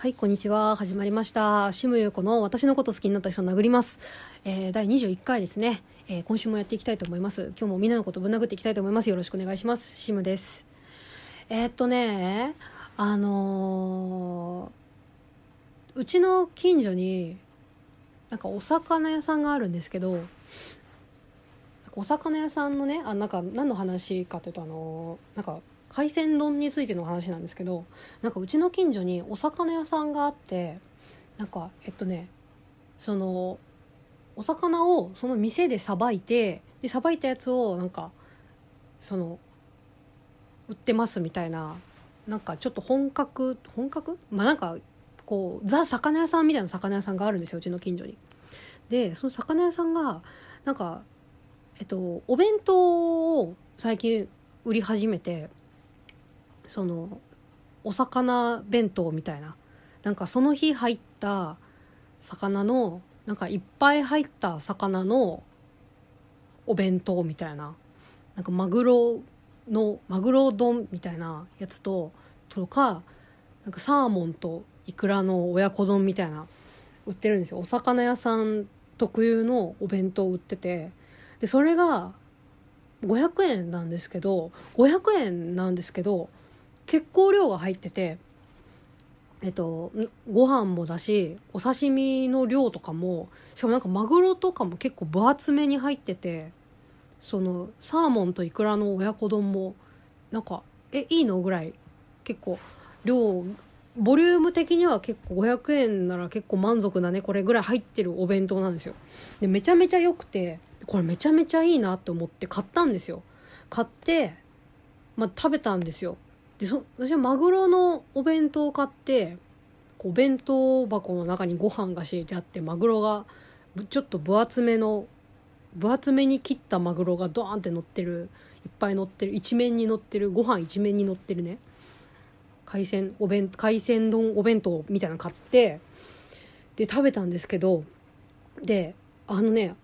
はい、こんにちは。始まりました。シムユコの私のこと好きになった人を殴ります。えー、第21回ですね、えー、今週もやっていきたいと思います。今日もみんなのことぶん殴っていきたいと思います。よろしくお願いします。シムです。えー、っとね、あのー、うちの近所に、なんかお魚屋さんがあるんですけど、お魚屋さんのね、あ、なんか何の話かというと、あのなんか海鮮丼についての話なんですけどなんかうちの近所にお魚屋さんがあってなんかえっとねそのお魚をその店でさばいてでさばいたやつをなんかその売ってますみたいななんかちょっと本格本格？まあなんかこうザ魚屋さんみたいな魚屋さんがあるんですようちの近所に。でその魚屋さんがなんかえっとお弁当を最近売り始めてそのお魚弁当みたいな。なんかその日入った魚のなんかいっぱい入った魚のお弁当みたいな。なんかマグロのマグロ丼みたいなやつととかなんかサーモンとイクラの親子丼みたいな売ってるんですよ。お魚屋さん特有のお弁当売ってて。でそれが500円なんですけど500円なんですけど結構量が入っててえっとご飯もだしお刺身の量とかもしかもなんかマグロとかも結構分厚めに入っててそのサーモンとイクラの親子丼もなんかえいいのぐらい結構量ボリューム的には結構500円なら結構満足だねこれぐらい入ってるお弁当なんですよ。でめちゃめちゃ良くてこれめちゃめちゃいいなと思って買ったんですよ。買ってまあ食べたんですよ。でそ私はマグロのお弁当を買ってお弁当箱の中にご飯が敷いてあってマグロがちょっと分厚めの分厚めに切ったマグロがドーンって乗ってるいっぱい乗ってる一面に乗ってるご飯一面に乗ってるね海鮮お弁海鮮丼お弁当みたいなの買ってで食べたんですけどであのね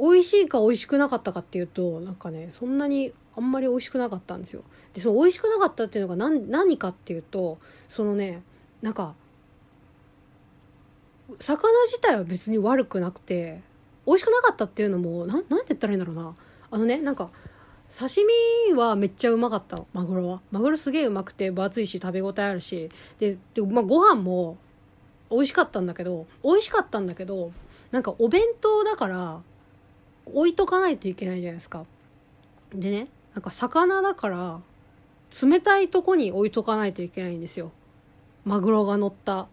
美味しいか美味しくなかったかっていうとなんかねそんなにあんまり美味しくなかったんですよ。でその美味しくなかったっていうのが何何かっていうとそのねなんか魚自体は別に悪くなくて美味しくなかったっていうのもななんて言ったらいいんだろうな。あのねなんか刺身はめっちゃうまかった。マグロは。マグロすげえうまくて分厚いし食べ応えあるし。でで、まあ、ご飯も美味しかったんだけど美味しかったんだけどなんかお弁当だから置いとかないといけないじゃないですか。でねなんか魚だから冷たいとこに置いとかないといけないんですよ。マグロが乗った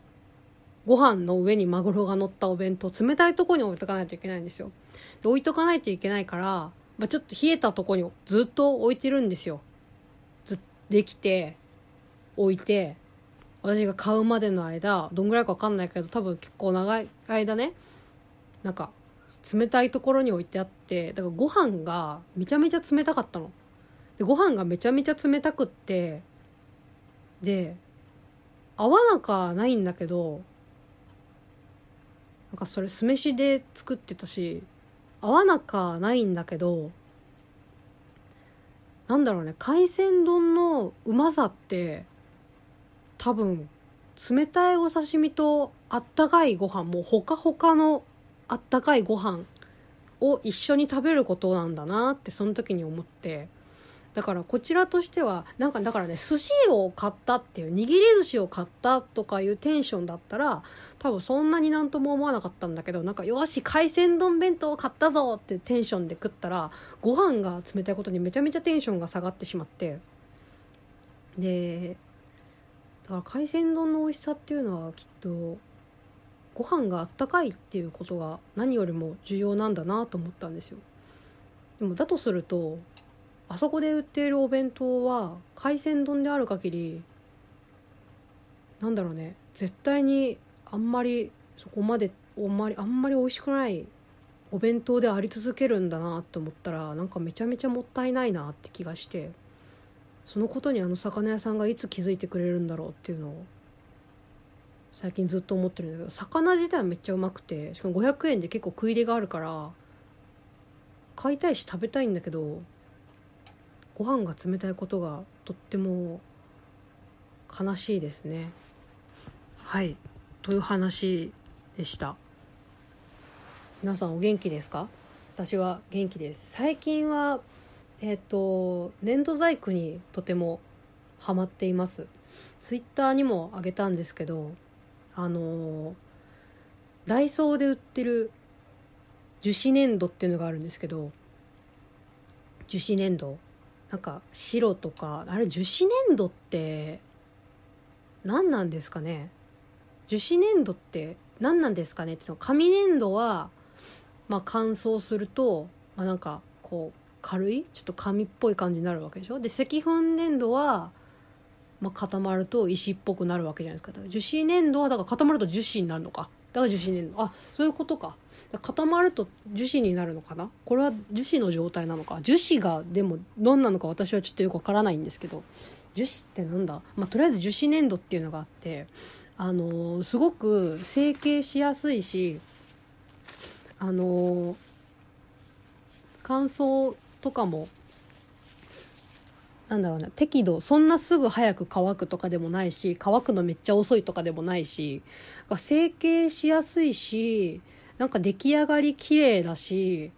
ご飯の上にマグロが乗ったお弁当冷たいとこに置いとかないといけないんですよ。で置いとかないといけないから、まあ、ちょっと冷えたとこにずっと置いてるんですよ。ずできて置いて私が買うまでの間どんぐらいか分かんないけど多分結構長い間ねなんか冷たいところに置いてあってだからご飯がめちゃめちゃ冷たかったの。でご飯がめちゃめちゃ冷たくってで合わなかないんだけどなんかそれ酢飯で作ってたし合わなかないんだけどなんだろうね海鮮丼のうまさって多分冷たいお刺身とあったかいご飯もうほかほかのあったかいご飯を一緒に食べることなんだなってその時に思って。だからこちらとしてはなんかだからね寿司を買ったっていう握り寿司を買ったとかいうテンションだったら多分そんなになんとも思わなかったんだけどなんかよし海鮮丼弁当を買ったぞっていうテンションで食ったらご飯が冷たいことにめちゃめちゃテンションが下がってしまって。でだから海鮮丼の美味しさっていうのはきっとご飯があったかいっていうことが何よりも重要なんだなと思ったんですよ。でもだとするとあそこで売っているお弁当は海鮮丼である限りなんだろうね絶対にあんまりそこまであんまりあんまり美味しくないお弁当であり続けるんだなって思ったらなんかめちゃめちゃもったいないなって気がしてそのことにあの魚屋さんがいつ気づいてくれるんだろうっていうのを最近ずっと思ってるんだけど魚自体めっちゃうまくてしかも500円で結構食い入れがあるから買いたいし食べたいんだけどご飯が冷たいことがとっても悲しいですね。はい。という話でした。皆さんお元気ですか？私は元気です。最近はえっ、ー、と粘土細工にとてもハマっています。ツイッターにもあげたんですけどあのダイソーで売ってる樹脂粘土っていうのがあるんですけど樹脂粘土。なんか白とかあれ樹脂粘土って何なんですかね？樹脂粘土って何なんですかね？って紙粘土は、まあ、乾燥すると、まあ、なんかこう軽い？ちょっと紙っぽい感じになるわけでしょ？で石粉粘土はまあ、固まると石っぽくなるわけじゃないですか。だから樹脂粘土はだから固まると樹脂になるのか。だから樹脂粘土。あそういうことか。固まると樹脂になるのかな。これは樹脂の状態なのか。樹脂がでもどんなのか私はちょっとよくわからないんですけど。樹脂ってなんだ、まあ、とりあえず樹脂粘土っていうのがあってあのー、すごく成形しやすいしあのー、乾燥とかもなんだろうな適度そんなすぐ早く乾くとかでもないし乾くのめっちゃ遅いとかでもないし成形しやすいしなんか出来上がり綺麗だし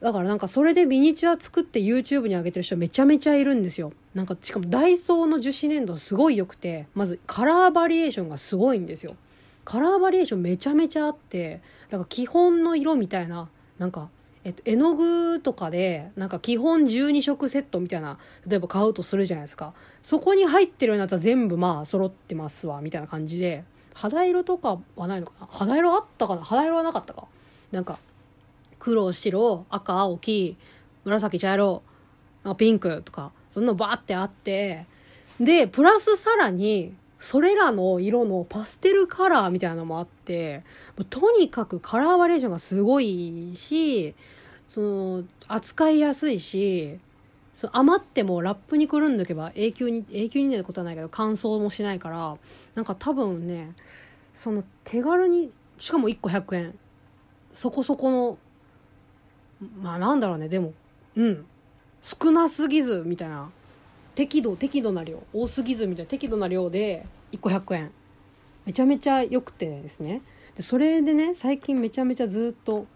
だからなんかそれでミニチュア作って YouTube に上げてる人めちゃめちゃいるんですよ。なんかしかもダイソーの樹脂粘土すごい良くてまずカラーバリエーションがすごいんですよ。カラーバリエーションめちゃめちゃあってだから基本の色みたいななんかえっと、絵の具とかで、なんか基本12色セットみたいな、例えば買うとするじゃないですか。そこに入ってるようなやつは全部まあ揃ってますわ、みたいな感じで、肌色とかはないのかな？肌色あったかな？肌色はなかったか。なんか、黒、白、赤、青、黄、紫、茶色、ピンクとか、そんなのバーってあって、で、プラスさらに、それらの色のパステルカラーみたいなのもあって、とにかくカラーバリエーションがすごいし、その、扱いやすいし、そ余ってもラップにくるんどけば永久に、永久になることはないけど乾燥もしないから、なんか多分ね、その手軽に、しかも1個100円。そこそこの、まあなんだろうね、でも、うん。少なすぎず、みたいな適度適度な量多すぎずみたいな適度な量で1個100円。めちゃめちゃ良くてですね。でそれでね最近めちゃめちゃずっと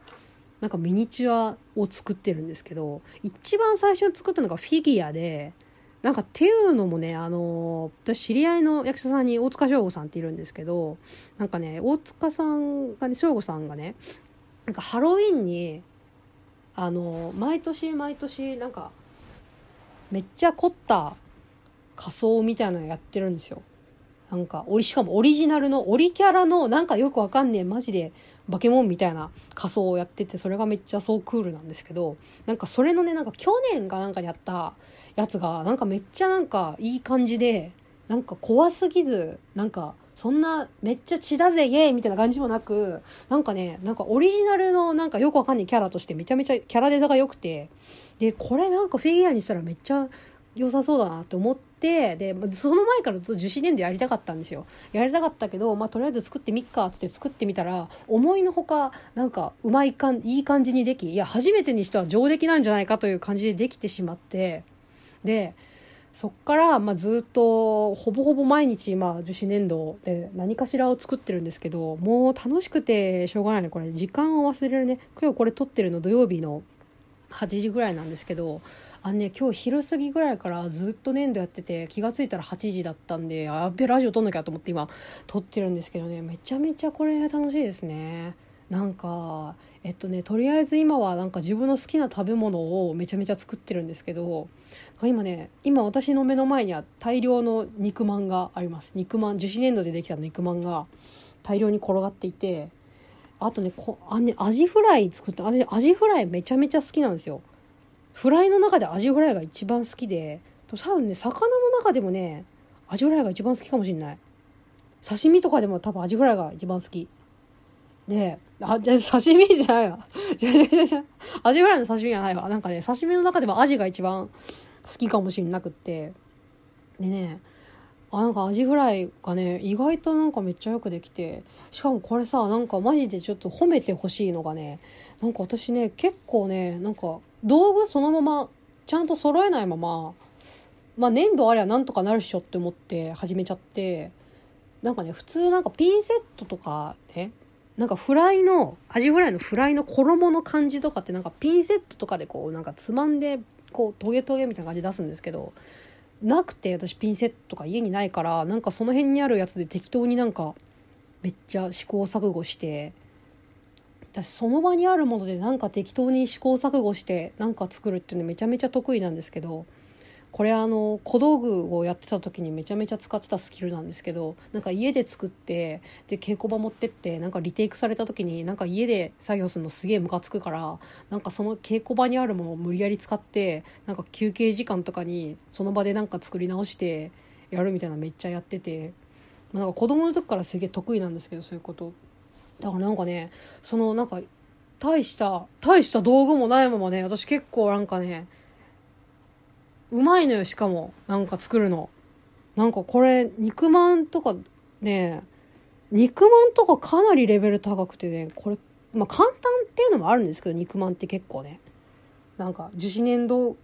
なんかミニチュアを作ってるんですけど一番最初に作ったのがフィギュアでなんかっていうのもねあの私知り合いの役者さんに大塚翔吾さんっているんですけどなんかね大塚さんがね翔吾さんがねなんかハロウィンにあの毎年毎年なんかめっちゃ凝った仮装みたいなのやってるんですよ。なんか、オリ、しかもオリジナルの、オリキャラの、なんかよくわかんねえ、マジで、バケモンみたいな仮装をやってて、それがめっちゃそうクールなんですけど、なんかそれのね、なんか去年がなんかにやったやつが、なんかめっちゃなんかいい感じで、なんか怖すぎず、なんか、そんな、めっちゃ血だぜ、イエーイみたいな感じもなく、なんかね、なんかオリジナルのなんかよくわかんないキャラとしてめちゃめちゃキャラデザが良くて、で、これなんかフィギュアにしたらめっちゃ良さそうだなって思って、で、その前からずっと樹脂粘土やりたかったんですよ。やりたかったけど、まあ、とりあえず作ってみっか、っつって作ってみたら、思いのほか、なんか、うまいかん、いい感じにでき、いや、初めてにしては上出来なんじゃないかという感じでできてしまって、で、そっから、まあ、ずっと、ほぼほぼ毎日、まあ、樹脂粘土で何かしらを作ってるんですけど、もう楽しくてしょうがないね。これ、時間を忘れるね。今日これ撮ってるの土曜日の8時ぐらいなんですけど、あのね今日昼過ぎぐらいからずっと粘土やってて気が付いたら8時だったんでやっべラジオ撮んなきゃと思って今撮ってるんですけどねめちゃめちゃこれ楽しいですね。なんかえっとねとりあえず今はなんか自分の好きな食べ物をめちゃめちゃ作ってるんですけど今ね今私の目の前には大量の肉まんがあります。肉まん樹脂粘土でできた肉まんが大量に転がっていてあとねこあねアジフライ作って私アジフライめちゃめちゃ好きなんですよフライの中でアジフライが一番好きで、多分ね、魚の中でもね、アジフライが一番好きかもしんない。刺身とかでも多分アジフライが一番好き。で、あ、じゃ刺身じゃないわ。じゃじゃじゃじゃアジフライの刺身じゃないわ。なんかね、刺身の中でもアジが一番好きかもしんなくって。でねあなんかアジフライがね意外となんかめっちゃよくできてしかもこれさなんかマジでちょっと褒めてほしいのがねなんか私ね結構ねなんか道具そのままちゃんと揃えないまままあ粘土ありゃなんとかなるっしょって思って始めちゃってなんかね普通なんかピンセットとかねなんかフライのアジフライのフライの衣の感じとかってなんかピンセットとかでこうなんかつまんでこうトゲトゲみたいな感じ出すんですけどなくて私ピンセットとか家にないからなんかその辺にあるやつで適当になんかめっちゃ試行錯誤して私その場にあるものでなんか適当に試行錯誤してなんか作るっていうのめちゃめちゃ得意なんですけどこれあの小道具をやってた時にめちゃめちゃ使ってたスキルなんですけどなんか家で作ってで稽古場持ってってなんかリテイクされた時になんか家で作業するのすげえムカつくからなんかその稽古場にあるものを無理やり使ってなんか休憩時間とかにその場でなんか作り直してやるみたいなめっちゃやってて、まあ、なんか子供の時からすげえ得意なんですけどそういうこと。だからなんかねそのなんか大した大した道具もないままね私結構なんかねうまいのよ、しかも。なんか作るの。なんかこれ、肉まんとかね、肉まんとかかなりレベル高くてね、これ、まあ簡単っていうのもあるんですけど、肉まんって結構ね。なんか、樹脂粘土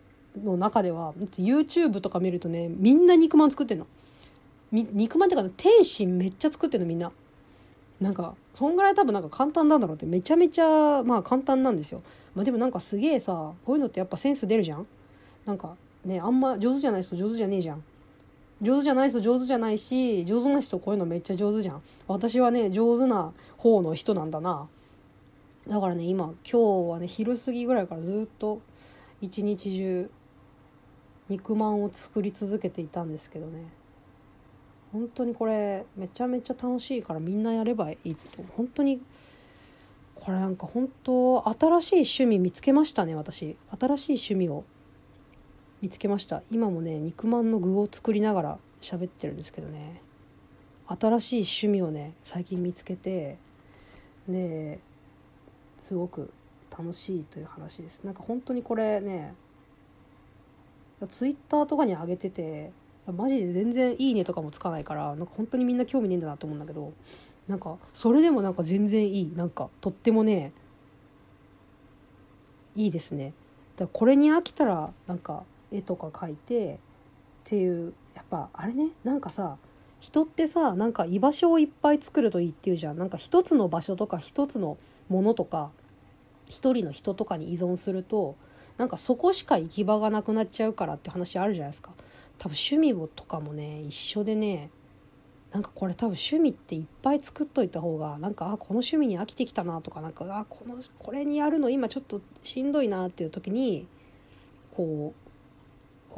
の中では、YouTube とか見るとね、みんな肉まん作ってんの。肉まんっていうか、天津めっちゃ作ってんのみんな。なんか、そんぐらい多分なんか簡単なんだろうって、めちゃめちゃ、まあ簡単なんですよ。まあでもなんかすげえさ、こういうのってやっぱセンス出るじゃんなんか、ねあんま上手じゃない人上手じゃねえじゃん。上手じゃない人上手じゃないし上手な人こういうのめっちゃ上手じゃん。私はね上手な方の人なんだな。だからね今今日はね昼過ぎぐらいからずっと一日中肉まんを作り続けていたんですけどね。本当にこれめちゃめちゃ楽しいからみんなやればいいと。本当にこれなんか本当新しい趣味見つけましたね私。新しい趣味を。見つけました。今もね肉まんの具を作りながら喋ってるんですけどね。新しい趣味をね最近見つけてですごく楽しいという話です。なんか本当にこれねツイッターとかに上げててマジで全然いいねとかもつかないからなんか本当にみんな興味ねえんだなと思うんだけどなんかそれでもなんか全然いい。なんかとってもねいいですね。だこれに飽きたらなんか絵とか描いてっていうやっぱあれねなんかさ人ってさなんか居場所をいっぱい作るといいっていうじゃん。なんか一つの場所とか一つのものとか一人の人とかに依存するとなんかそこしか行き場がなくなっちゃうからって話あるじゃないですか。多分趣味とかもね一緒でねなんかこれ多分趣味っていっぱい作っといた方がなんかあこの趣味に飽きてきたなとかなんかあこのこれにやるの今ちょっとしんどいなっていう時にこう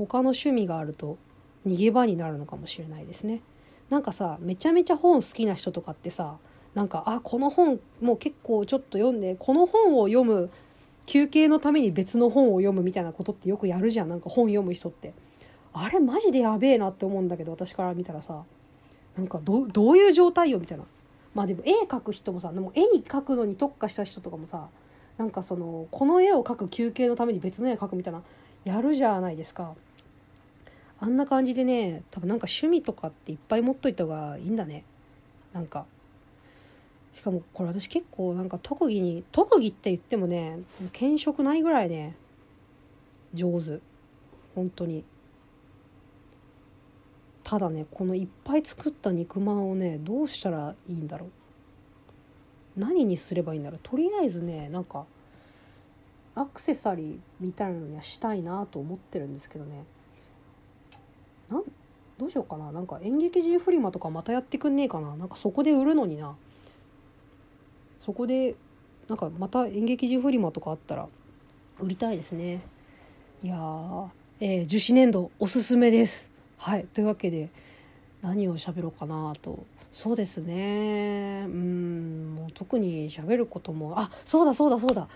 他の趣味があると逃げ場になるのかもしれないですね。なんかさめちゃめちゃ本好きな人とかってさなんかあこの本もう結構ちょっと読んでこの本を読む休憩のために別の本を読むみたいなことってよくやるじゃん。なんか本読む人って。あれマジでやべえなって思うんだけど私から見たらさ。なんかどどういう状態よみたいな。まあでも絵描く人もさでも絵に描くのに特化した人とかもさなんかそのこの絵を描く休憩のために別の絵を描くみたいなやるじゃないですか。あんな感じでね多分なんか趣味とかっていっぱい持っといた方がいいんだね。なんか。しかもこれ私結構なんか特技に特技って言ってもね見識ないぐらいね。上手。本当に。ただねこのいっぱい作った肉まんをねどうしたらいいんだろう。何にすればいいんだろう。とりあえずねなんかアクセサリーみたいなのにはしたいなと思ってるんですけどね。なんどうしようかな。なんか演劇人フリマとかまたやってくんねえかな。なんかそこで売るのにな。そこでなんかまた演劇人フリマとかあったら売りたいですね。いやー、えー、樹脂粘土おすすめです。はい。というわけで何を喋ろうかなと。そうですね。うんもう特に喋ることもあそうだそうだそうだ。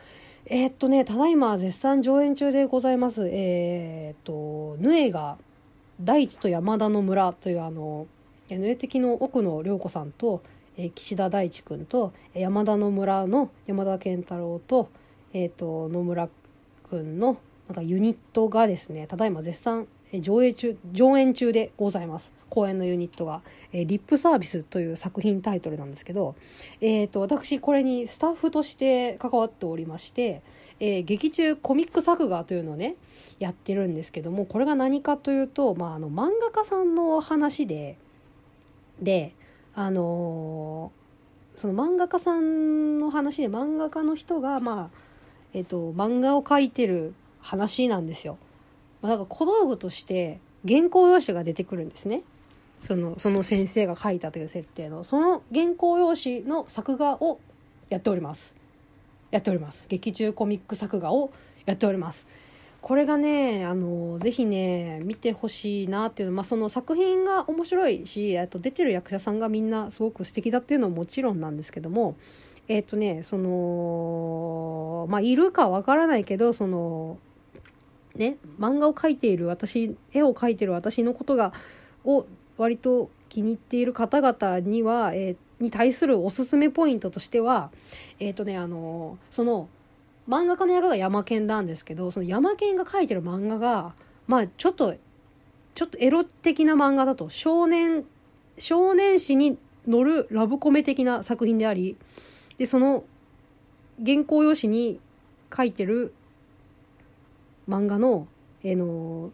えー、っとねただいま絶賛上演中でございます。えー、っとヌエが大地と山田の村というあの NA 的の奥野涼子さんと、え、岸田大地君と山田の村の山田健太郎と,、えーと、野村君のなんかユニットがですねただいま絶賛、上映中上演中でございます。公演のユニットが、えリップサービスという作品タイトルなんですけど、えーと、私これにスタッフとして関わっておりまして、えー、劇中コミック作画というのをねやってるんですけどもこれが何かというと、まあ、あの漫画家さんの話でであのー、その漫画家さんの話で漫画家の人がまあえっ、ー、と漫画を描いてる話なんですよ。まあ、だから小道具として原稿用紙が出てくるんですね。そのその先生が書いたという設定のその原稿用紙の作画をやっておりますやっております劇中コミック作画をやっておりますこれがねあのぜひね見てほしいなっていうの。まあその作品が面白いしあと出てる役者さんがみんなすごく素敵だっていうのはもちろんなんですけども。えっ、ー、とねそのまあいるかわからないけどそのね漫画を描いている私絵を描いてる私のことがを割と気に入っている方々には、えー、に対するおすすめポイントとしてはえっ、ー、とねあのその漫画家の役が山県なんですけどその山県が描いてる漫画がまあちょっとちょっとエロ的な漫画だと少年少年誌に載るラブコメ的な作品でありでその原稿用紙に書いてる漫画の、えー、の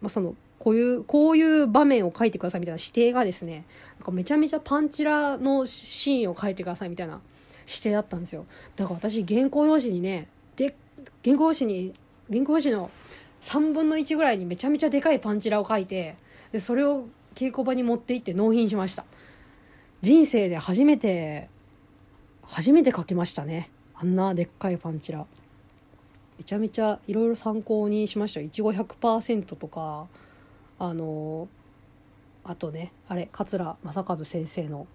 まあ、そのこういうこういう場面を書いてくださいみたいな指定がですねなんかめちゃめちゃパンチラのシーンを書いてくださいみたいな指定だったんですよ。だから私原稿用紙にねで原稿用紙に原稿用紙の3分の1ぐらいにめちゃめちゃでかいパンチラを書いてでそれを稽古場に持って行って納品しました。人生で初めて初めて書きましたね。あんなでっかいパンチラ。めちゃめちゃいろいろ参考にしました。いちご100%とかあのあとねあれ桂正和先生の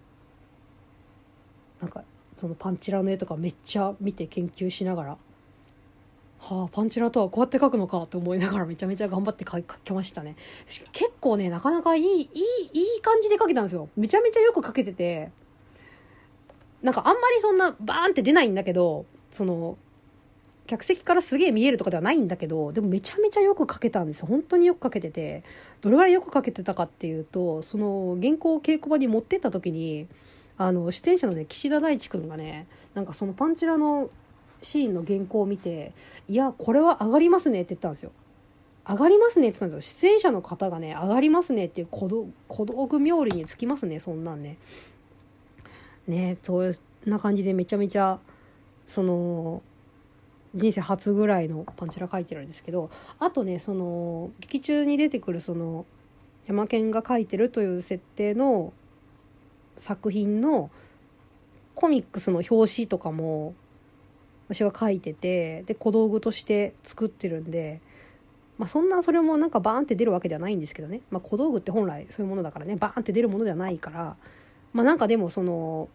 なんかそのパンチラの絵とかめっちゃ見て研究しながらはあパンチラとはこうやって描くのかと思いながらめちゃめちゃ頑張って描きましたね。結構ねなかなかいいいいいい感じで描けたんですよ。めちゃめちゃよく描けててなんかあんまりそんなバーンって出ないんだけどその客席からすげえ見えるとかではないんだけどでもめちゃめちゃよく描けたんですよ。本当によく描けててどれぐらいよく描けてたかっていうとその原稿を稽古場に持ってった時にあの出演者のね岸田大地君がねなんかそのパンチラのシーンの原稿を見て「いやこれは上がりますね」って言ったんですよ。上がりますねって言ったんですよ出演者の方がね上がりますねっていう小道小道具冥利につきますねそんなんね。ねそういうな感じでめちゃめちゃその人生初ぐらいのパンチラ書いてるんですけどあとねその劇中に出てくるその山県が書いてるという設定の作品のコミックスの表紙とかも私が書いててで小道具として作ってるんで、まあ、そんなそれもなんかバーンって出るわけではないんですけどね、まあ、小道具って本来そういうものだからねバーンって出るものではないからまあなんかでもその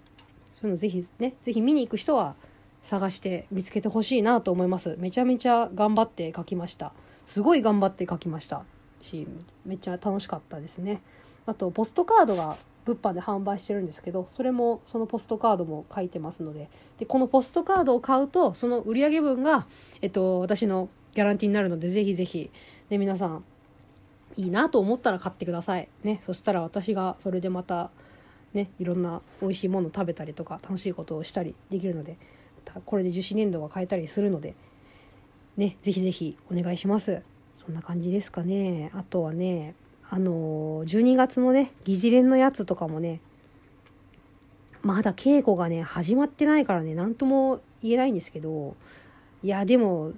そういうのぜひねぜひ見に行く人は探して見つけてほしいなと思います。めちゃめちゃ頑張って書きました。すごい頑張って書きました。しめっちゃ楽しかったですね。あとポストカードが物販で販売してるんですけどそれもそのポストカードも書いてますので。でこのポストカードを買うとその売上分が、えっと、私のギャランティーになるのでぜひぜひ、ね、皆さんいいなと思ったら買ってください、ね、そしたら私がそれでまた、ね、いろんな美味しいもの食べたりとか楽しいことをしたりできるのでこれで樹脂粘土が買えたりするのでねぜひぜひお願いします。そんな感じですかね。あとはねあの12月のね疑似連のやつとかもねまだ稽古がね始まってないからね何とも言えないんですけどいやでも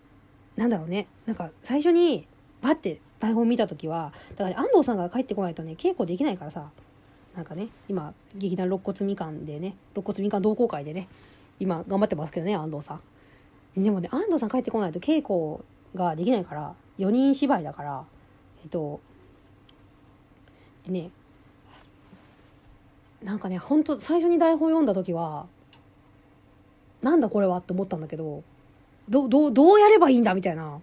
なんだろうねなんか最初にバッて台本見た時はだから、安藤さんが帰ってこないとね稽古できないからさなんかね今劇団肋骨みかんでね肋骨みかん同好会でね今頑張ってますけどね安藤さん。でもね安藤さん帰ってこないと稽古ができないから4人芝居だからえっとでねなんかねほんと最初に台本読んだ時はなんだこれは？って思ったんだけどどどどうやればいいんだみたいな、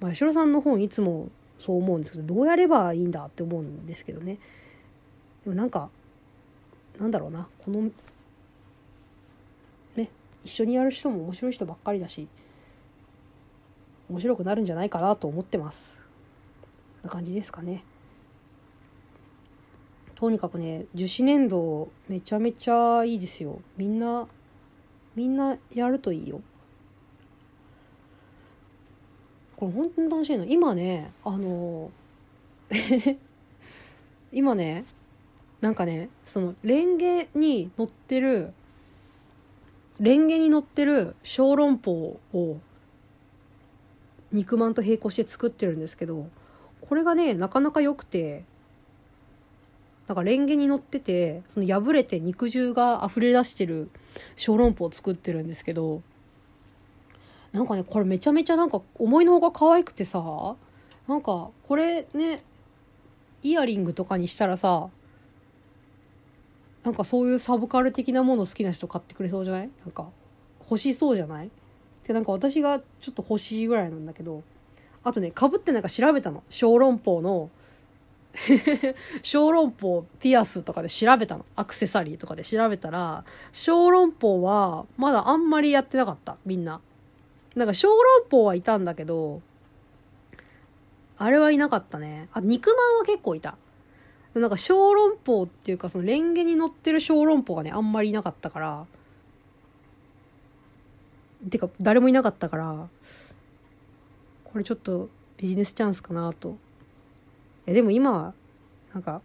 まあ、吉郎さんの本いつもそう思うんですけどどうやればいいんだって思うんですけどね。でもなんかなんだろうな。このね一緒にやる人も面白い人ばっかりだし面白くなるんじゃないかなと思ってます。な感じですかね。とにかくね樹脂粘土めちゃめちゃいいですよ。みんなみんなやるといいよ。これ本当に楽しいの。今ねあの 今ねなんかねそのレンゲに乗ってるレンゲに乗ってる小籠包を肉まんと並行して作ってるんですけどこれがねなかなか良くてなんかレンゲに乗っててその破れて肉汁が溢れ出してる小籠包を作ってるんですけどなんかねこれめちゃめちゃなんか思いのほか可愛くてさなんかこれねイヤリングとかにしたらさなんかそういうサブカル的なもの好きな人買ってくれそうじゃない？なんか欲しそうじゃない？でなんか私がちょっと欲しいぐらいなんだけどあとねかぶってなんか調べたの。小籠包の小籠包ピアスとかで調べたの。アクセサリーとかで調べたら小籠包はまだあんまりやってなかった。みんな。なんか小籠包はいたんだけどあれはいなかったね。あ肉まんは結構いた。なんか小籠包っていうかそのレンゲに乗ってる小籠包がねあんまりいなかったから。てか誰もいなかったからこれちょっとビジネスチャンスかなとえでも今はなんか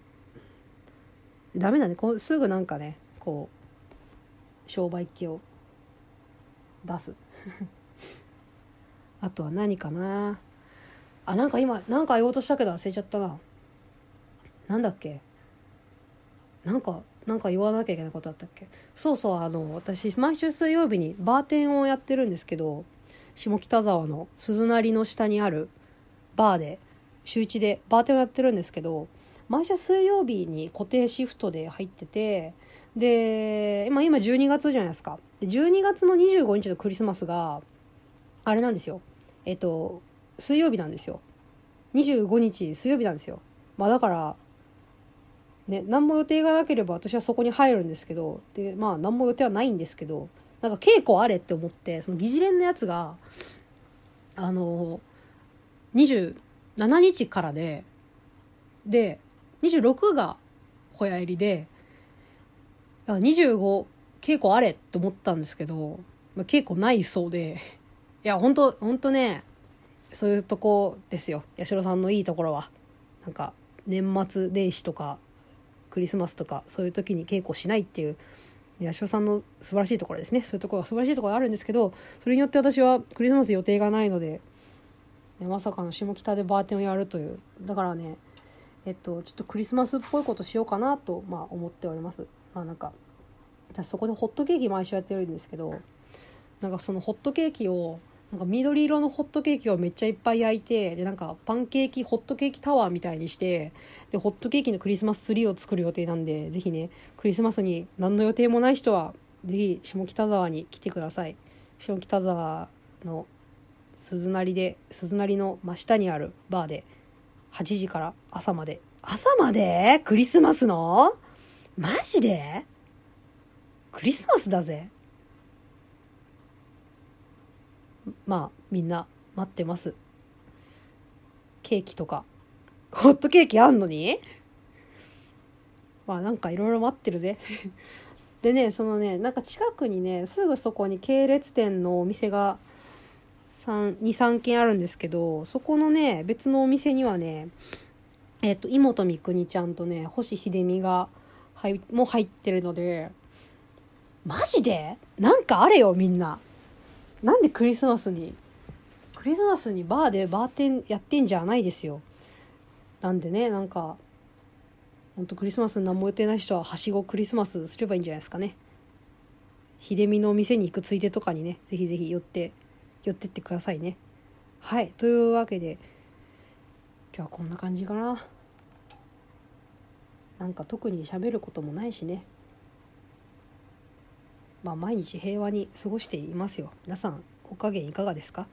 ダメだね。こうすぐなんかねこう商売機を出す。あとは何かな。あなんか今なんか言おうとしたけど忘れちゃったな。なんだっけ。なんかなんか言わなきゃいけないことあったっけ。そうそうあの私毎週水曜日にバーテンをやってるんですけど下北沢の鈴なりの下にあるバーで週1でバーテンをやってるんですけど毎週水曜日に固定シフトで入っててで今今12月じゃないですか。で12月の25日のクリスマスがあれなんですよ。えっと水曜日なんですよ。25日水曜日なんですよ。まあだからね何も予定がなければ私はそこに入るんですけどでまあ何も予定はないんですけどなんか稽古あれって思ってその疑似連のやつがあの7日からでで26が小屋入りでだから25稽古あれって思ったんですけど、まあ、稽古ないそうでいや本当本当ねそういうとこですよ。八代さんのいいところは。なんか年末年始とかクリスマスとかそういう時に稽古しないっていう八代さんの素晴らしいところですね。そういうところが素晴らしいところあるんですけどそれによって私はクリスマス予定がないので、ね、まさかの下北でバーテンをやるという。だからねえっとちょっとクリスマスっぽいことしようかなと、まあ、思っております。まあなんか私そこでホットケーキ毎週やってるんですけどなんかそのホットケーキをなんか緑色のホットケーキをめっちゃいっぱい焼いてでなんかパンケーキホットケーキタワーみたいにしてでホットケーキのクリスマスツリーを作る予定なんでぜひねクリスマスに何の予定もない人はぜひ下北沢に来てください。下北沢の鈴なりで鈴なりの真下にあるバーで8時から朝まで。朝まで？クリスマスの？マジで？クリスマスだぜ。まあみんな待ってます。ケーキとか。ホットケーキあんのに？まあなんかいろいろ待ってるぜ。でねそのねなんか近くにねすぐそこに系列店のお店が23軒あるんですけどそこのね別のお店にはねえっ、ー、と妹三国ちゃんとね星秀美が入も入ってるのでマジで？なんかあれよみんな。なんでクリスマスにクリスマスにバーでバーテンやってんじゃないですよ。なんでねなんかほんとクリスマスに何も予定ない人ははしごクリスマスすればいいんじゃないですかね。秀美のお店に行くついでとかにねぜひぜひ寄って寄ってってくださいね。はい。というわけで今日はこんな感じかな。なんか特に喋ることもないしね。まあ毎日平和に過ごしていますよ。皆さんお加減いかがですか？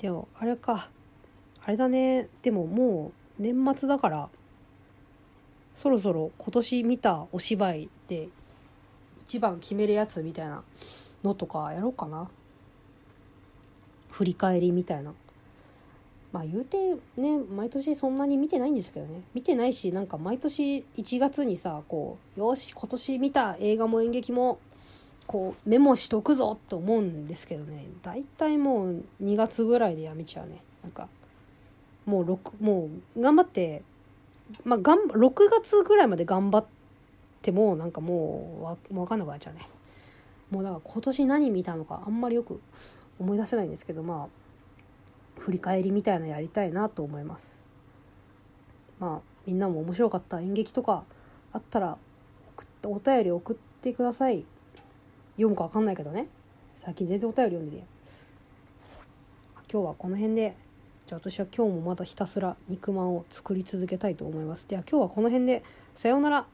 でもあれか。あれだね。でももう年末だからそろそろ今年見たお芝居で一番決めるやつみたいなのとかやろうかな。振り返りみたいな。まあ言うてね毎年そんなに見てないんですけどね。見てないしなんか毎年1月にさこうよし今年見た映画も演劇もこうメモしとくぞって思うんですけどね。大体もう2月ぐらいでやめちゃうね。なんかもう6もう頑張ってまあがん6月ぐらいまで頑張ってもなんかもうわ分かんなくなっちゃうね。もうだから今年何見たのかあんまりよく思い出せないんですけどまあ振り返りみたいなやりたいなと思います。まあみんなも面白かった演劇とかあったら送ってお便り送ってください。読むか分かんないけどね。最近全然お便り読んでね今日はこの辺で。じゃあ私は今日もまだひたすら肉まんを作り続けたいと思います。では今日はこの辺で。さようなら。